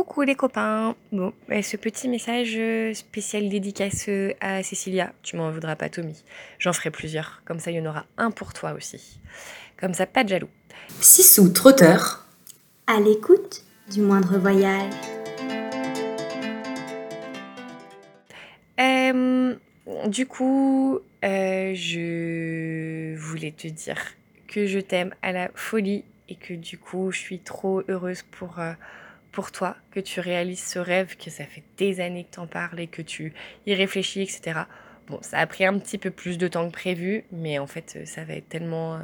Coucou les copains Bon, ce petit message euh, spécial dédicace euh, à Cécilia, tu m'en voudras pas Tommy. J'en ferai plusieurs, comme ça il y en aura un pour toi aussi. Comme ça, pas de jaloux. Sissou Trotteur, à l'écoute du moindre voyage. Euh, du coup, je voulais te dire que je t'aime à la folie et que du coup, je suis trop heureuse pour pour toi, que tu réalises ce rêve, que ça fait des années que tu en parles et que tu y réfléchis, etc. Bon, ça a pris un petit peu plus de temps que prévu, mais en fait, ça va être tellement,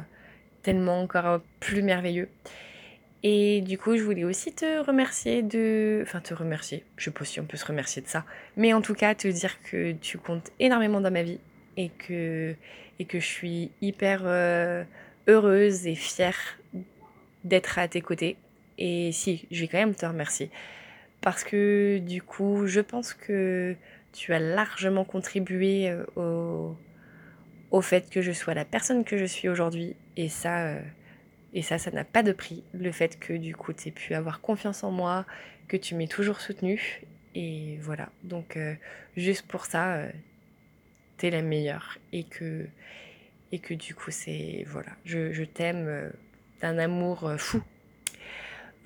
tellement encore plus merveilleux. Et du coup, je voulais aussi te remercier de... Enfin, te remercier. Je sais pas si on peut se remercier de ça. Mais en tout cas, te dire que tu comptes énormément dans ma vie et que, et que je suis hyper euh, heureuse et fière d'être à tes côtés et si, je vais quand même te remercier. Parce que du coup, je pense que tu as largement contribué euh, au, au fait que je sois la personne que je suis aujourd'hui. Et ça, euh, et ça, ça n'a pas de prix. Le fait que du coup, tu aies pu avoir confiance en moi, que tu m'aies toujours soutenue. Et voilà. Donc, euh, juste pour ça, tu es la meilleure. Et que, et que du coup, c'est. Voilà. Je, je t'aime d'un amour fou.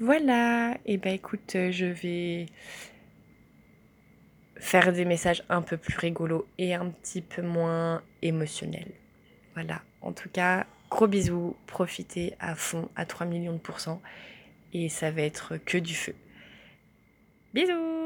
Voilà, et eh ben écoute, euh, je vais faire des messages un peu plus rigolos et un petit peu moins émotionnels. Voilà, en tout cas, gros bisous, profitez à fond, à 3 millions de pourcents, et ça va être que du feu. Bisous